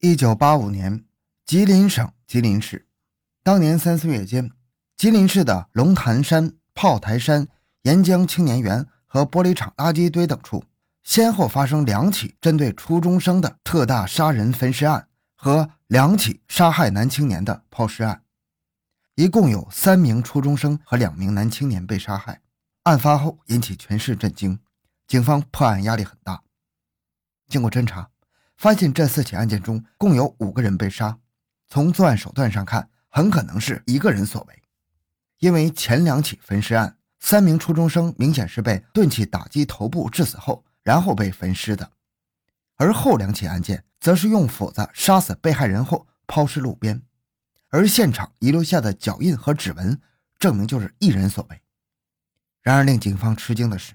一九八五年，吉林省吉林市，当年三四月间，吉林市的龙潭山、炮台山、沿江青年园和玻璃厂垃圾堆等处，先后发生两起针对初中生的特大杀人焚尸案和两起杀害男青年的抛尸案，一共有三名初中生和两名男青年被杀害。案发后引起全市震惊，警方破案压力很大。经过侦查。发现这四起案件中共有五个人被杀，从作案手段上看，很可能是一个人所为。因为前两起焚尸案，三名初中生明显是被钝器打击头部致死后，然后被焚尸的；而后两起案件则是用斧子杀死被害人后抛尸路边，而现场遗留下的脚印和指纹证明就是一人所为。然而，令警方吃惊的是，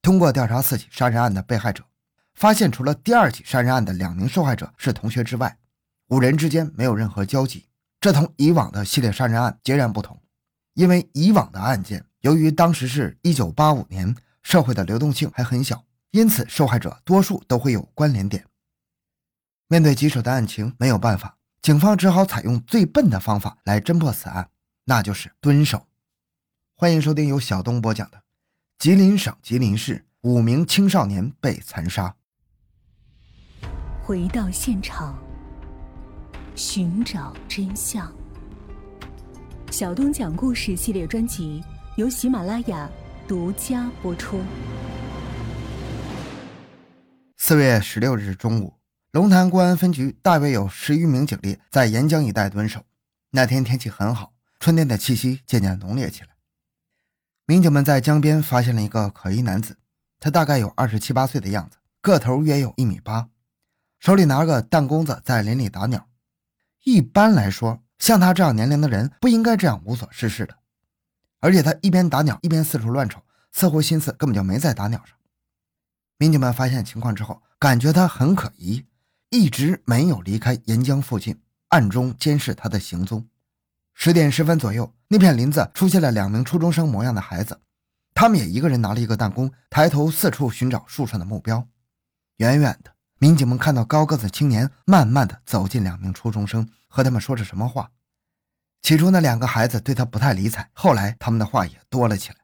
通过调查四起杀人案的被害者。发现，除了第二起杀人案的两名受害者是同学之外，五人之间没有任何交集。这同以往的系列杀人案截然不同。因为以往的案件，由于当时是一九八五年，社会的流动性还很小，因此受害者多数都会有关联点。面对棘手的案情，没有办法，警方只好采用最笨的方法来侦破此案，那就是蹲守。欢迎收听由小东播讲的《吉林省吉林市五名青少年被残杀》。回到现场，寻找真相。小东讲故事系列专辑由喜马拉雅独家播出。四月十六日中午，龙潭公安分局大约有十余名警力在沿江一带蹲守。那天天气很好，春天的气息渐渐浓烈起来。民警们在江边发现了一个可疑男子，他大概有二十七八岁的样子，个头约有一米八。手里拿个弹弓子在林里打鸟。一般来说，像他这样年龄的人不应该这样无所事事的。而且他一边打鸟一边四处乱瞅，似乎心思根本就没在打鸟上。民警们发现情况之后，感觉他很可疑，一直没有离开沿江附近，暗中监视他的行踪。十点十分左右，那片林子出现了两名初中生模样的孩子，他们也一个人拿了一个弹弓，抬头四处寻找树上的目标。远远的。民警们看到高个子青年慢慢的走近两名初中生，和他们说着什么话。起初那两个孩子对他不太理睬，后来他们的话也多了起来。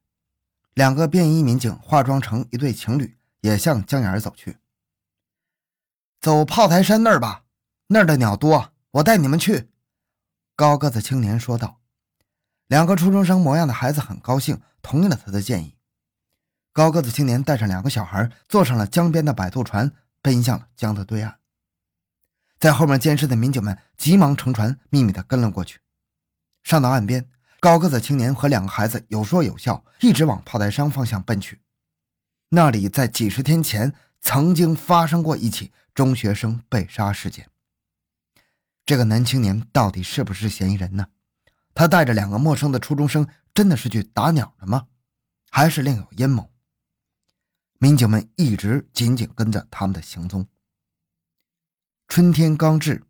两个便衣民警化妆成一对情侣，也向江眼走去。走炮台山那儿吧，那儿的鸟多，我带你们去。高个子青年说道。两个初中生模样的孩子很高兴，同意了他的建议。高个子青年带上两个小孩，坐上了江边的摆渡船。奔向了江的对岸，在后面监视的民警们急忙乘船，秘密地跟了过去。上到岸边，高个子青年和两个孩子有说有笑，一直往炮台山方向奔去。那里在几十天前曾经发生过一起中学生被杀事件。这个男青年到底是不是嫌疑人呢？他带着两个陌生的初中生，真的是去打鸟的吗？还是另有阴谋？民警们一直紧紧跟着他们的行踪。春天刚至，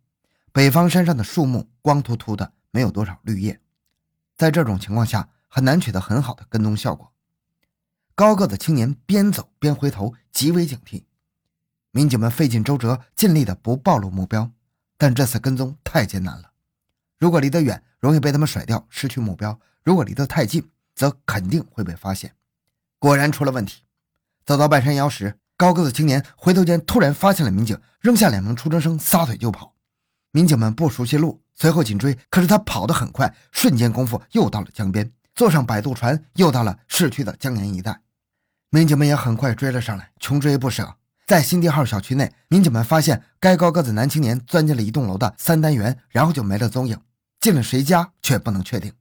北方山上的树木光秃秃的，没有多少绿叶，在这种情况下很难取得很好的跟踪效果。高个子青年边走边回头，极为警惕。民警们费尽周折，尽力的不暴露目标，但这次跟踪太艰难了。如果离得远，容易被他们甩掉，失去目标；如果离得太近，则肯定会被发现。果然出了问题。走到半山腰时，高个子青年回头间突然发现了民警，扔下两名初中生，撒腿就跑。民警们不熟悉路，随后紧追。可是他跑得很快，瞬间功夫又到了江边，坐上摆渡船，又到了市区的江沿一带。民警们也很快追了上来，穷追不舍。在新地号小区内，民警们发现该高个子男青年钻进了一栋楼的三单元，然后就没了踪影。进了谁家却不能确定。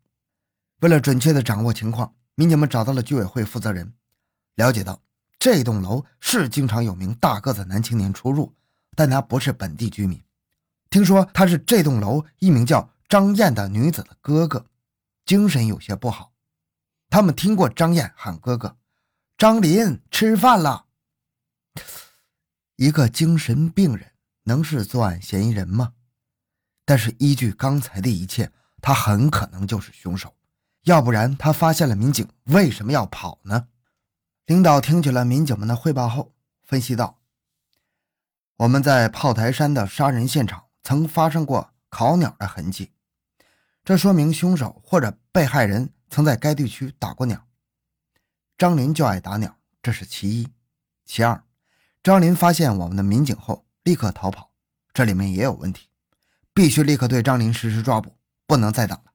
为了准确地掌握情况，民警们找到了居委会负责人，了解到。这栋楼是经常有名大个子男青年出入，但他不是本地居民。听说他是这栋楼一名叫张燕的女子的哥哥，精神有些不好。他们听过张燕喊哥哥：“张林，吃饭了。”一个精神病人能是作案嫌疑人吗？但是依据刚才的一切，他很可能就是凶手。要不然他发现了民警，为什么要跑呢？领导听取了民警们的汇报后，分析道：“我们在炮台山的杀人现场曾发生过烤鸟的痕迹，这说明凶手或者被害人曾在该地区打过鸟。张林就爱打鸟，这是其一。其二，张林发现我们的民警后立刻逃跑，这里面也有问题，必须立刻对张林实施抓捕，不能再等了。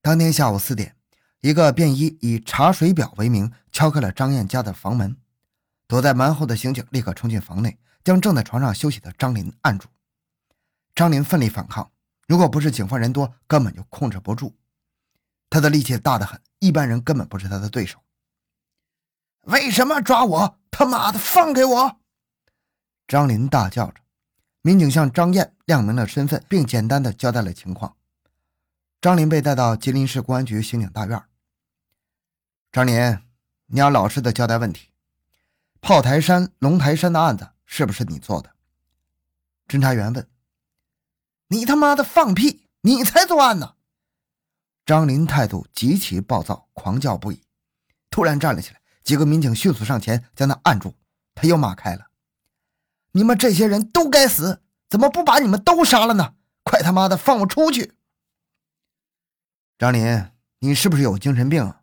当天下午四点，一个便衣以查水表为名敲开了张燕家的房门。躲在门后的刑警立刻冲进房内，将正在床上休息的张林按住。张林奋力反抗，如果不是警方人多，根本就控制不住。他的力气大得很，一般人根本不是他的对手。为什么抓我？他妈的，放开我！张林大叫着。民警向张燕亮明了身份，并简单的交代了情况。张林被带到吉林市公安局刑警大院。张林，你要老实的交代问题。炮台山、龙台山的案子是不是你做的？侦查员问。你他妈的放屁！你才作案呢！张林态度极其暴躁，狂叫不已，突然站了起来。几个民警迅速上前将他按住，他又骂开了：“你们这些人都该死！怎么不把你们都杀了呢？快他妈的放我出去！”张林，你是不是有精神病啊？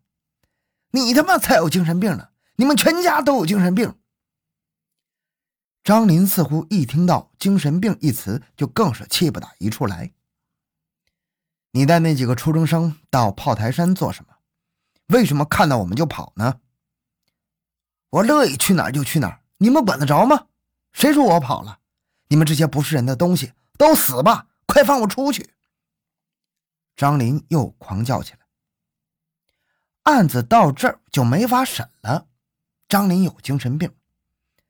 你他妈才有精神病呢！你们全家都有精神病。张林似乎一听到“精神病”一词，就更是气不打一处来。你带那几个初中生到炮台山做什么？为什么看到我们就跑呢？我乐意去哪儿就去哪儿，你们管得着吗？谁说我跑了？你们这些不是人的东西，都死吧！快放我出去！张林又狂叫起来。案子到这儿就没法审了。张林有精神病，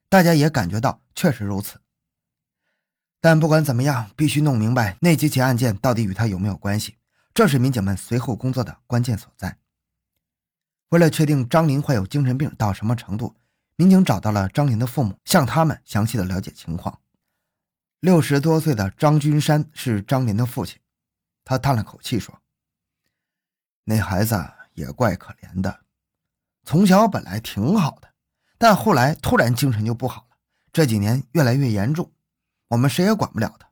大家也感觉到确实如此。但不管怎么样，必须弄明白那几起案件到底与他有没有关系，这是民警们随后工作的关键所在。为了确定张林患有精神病到什么程度，民警找到了张林的父母，向他们详细的了解情况。六十多岁的张君山是张林的父亲，他叹了口气说：“那孩子也怪可怜的，从小本来挺好的。”但后来突然精神就不好了，这几年越来越严重，我们谁也管不了他。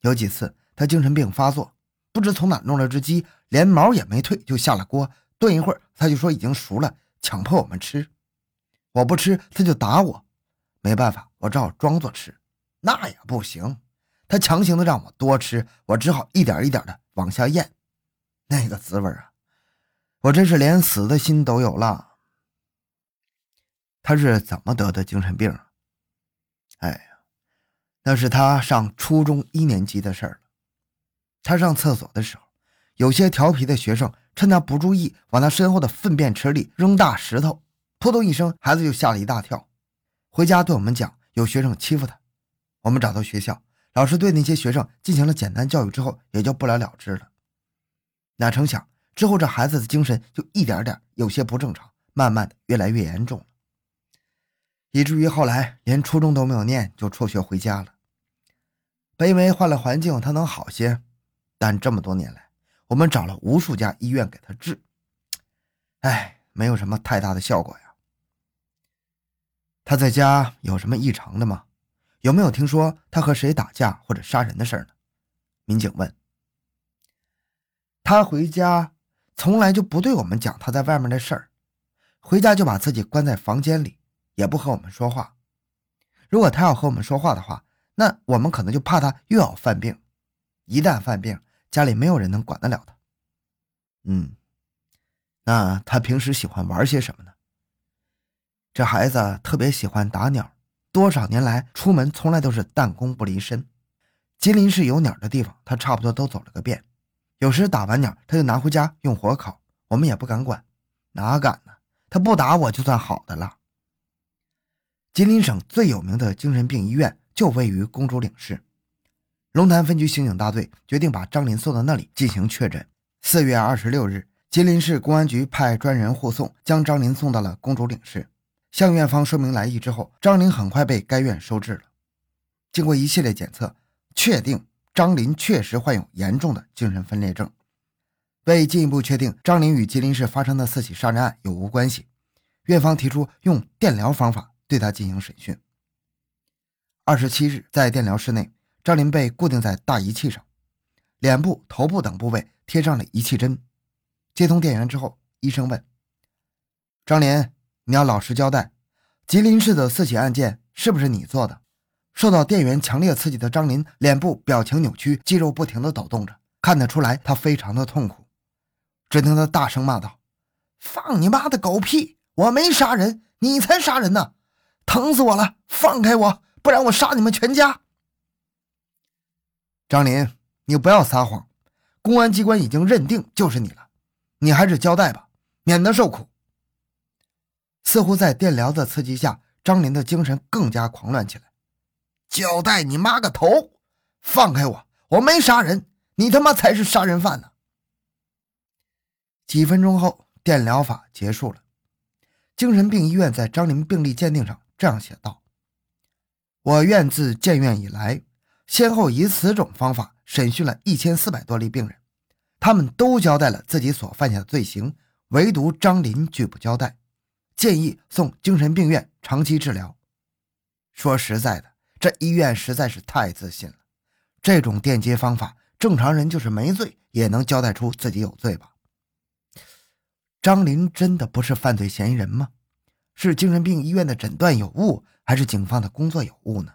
有几次他精神病发作，不知从哪弄了只鸡，连毛也没褪就下了锅，炖一会儿他就说已经熟了，强迫我们吃。我不吃他就打我，没办法，我只好装作吃，那也不行，他强行的让我多吃，我只好一点一点的往下咽，那个滋味啊，我真是连死的心都有了。他是怎么得的精神病？哎呀，那是他上初中一年级的事儿了。他上厕所的时候，有些调皮的学生趁他不注意，往他身后的粪便池里扔大石头，扑通一声，孩子就吓了一大跳。回家对我们讲，有学生欺负他。我们找到学校，老师对那些学生进行了简单教育之后，也就不了了之了。哪成想之后，这孩子的精神就一点点有些不正常，慢慢的越来越严重了。以至于后来连初中都没有念，就辍学回家了。本以为换了环境他能好些，但这么多年来，我们找了无数家医院给他治，哎，没有什么太大的效果呀。他在家有什么异常的吗？有没有听说他和谁打架或者杀人的事儿呢？民警问。他回家从来就不对我们讲他在外面的事儿，回家就把自己关在房间里。也不和我们说话。如果他要和我们说话的话，那我们可能就怕他又要犯病。一旦犯病，家里没有人能管得了他。嗯，那他平时喜欢玩些什么呢？这孩子特别喜欢打鸟，多少年来出门从来都是弹弓不离身。吉林市有鸟的地方，他差不多都走了个遍。有时打完鸟，他就拿回家用火烤，我们也不敢管。哪敢呢？他不打我就算好的了。吉林省最有名的精神病医院就位于公主岭市，龙潭分局刑警大队决定把张林送到那里进行确诊。四月二十六日，吉林市公安局派专人护送，将张林送到了公主岭市。向院方说明来意之后，张林很快被该院收治了。经过一系列检测，确定张林确实患有严重的精神分裂症。为进一步确定张林与吉林市发生的四起杀人案有无关系，院方提出用电疗方法。对他进行审讯。二十七日，在电疗室内，张林被固定在大仪器上，脸部、头部等部位贴上了仪器针。接通电源之后，医生问：“张林，你要老实交代，吉林市的四起案件是不是你做的？”受到电源强烈刺激的张林脸部表情扭曲，肌肉不停地抖动着，看得出来他非常的痛苦。只听他大声骂道：“放你妈的狗屁！我没杀人，你才杀人呢！疼死我了！放开我，不然我杀你们全家！”张林，你不要撒谎，公安机关已经认定就是你了，你还是交代吧，免得受苦。似乎在电疗的刺激下，张林的精神更加狂乱起来。交代你妈个头！放开我！我没杀人，你他妈才是杀人犯呢！几分钟后，电疗法结束了。精神病医院在张林病历鉴定上这样写道：“我院自建院以来，先后以此种方法审讯了一千四百多例病人，他们都交代了自己所犯下的罪行，唯独张林拒不交代，建议送精神病院长期治疗。说实在的。”这医院实在是太自信了，这种电击方法，正常人就是没罪也能交代出自己有罪吧？张林真的不是犯罪嫌疑人吗？是精神病医院的诊断有误，还是警方的工作有误呢？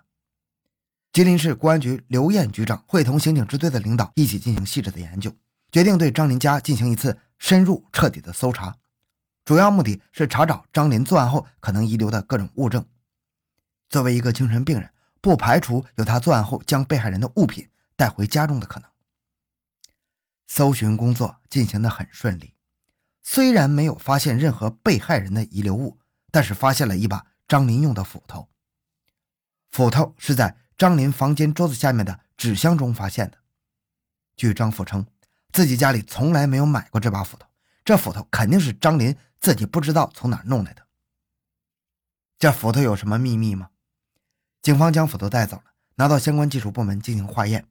吉林市公安局刘艳局长会同刑警支队的领导一起进行细致的研究，决定对张林家进行一次深入彻底的搜查，主要目的是查找张林作案后可能遗留的各种物证。作为一个精神病人。不排除有他作案后将被害人的物品带回家中的可能。搜寻工作进行的很顺利，虽然没有发现任何被害人的遗留物，但是发现了一把张林用的斧头。斧头是在张林房间桌子下面的纸箱中发现的。据张富称，自己家里从来没有买过这把斧头，这斧头肯定是张林自己不知道从哪弄来的。这斧头有什么秘密吗？警方将斧头带走了，拿到相关技术部门进行化验，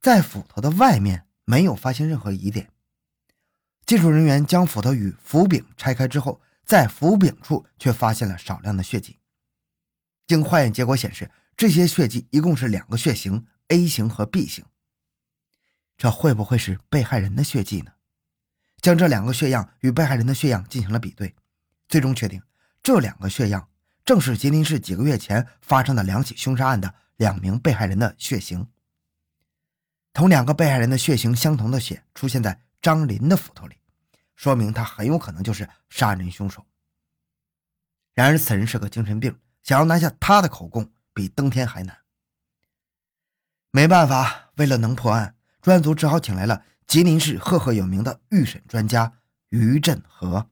在斧头的外面没有发现任何疑点。技术人员将斧头与斧柄拆开之后，在斧柄处却发现了少量的血迹。经化验结果显示，这些血迹一共是两个血型：A 型和 B 型。这会不会是被害人的血迹呢？将这两个血样与被害人的血样进行了比对，最终确定这两个血样。正是吉林市几个月前发生的两起凶杀案的两名被害人的血型，同两个被害人的血型相同的血出现在张林的斧头里，说明他很有可能就是杀人凶手。然而，此人是个精神病，想要拿下他的口供比登天还难。没办法，为了能破案，专案组只好请来了吉林市赫赫有名的预审专家于振和。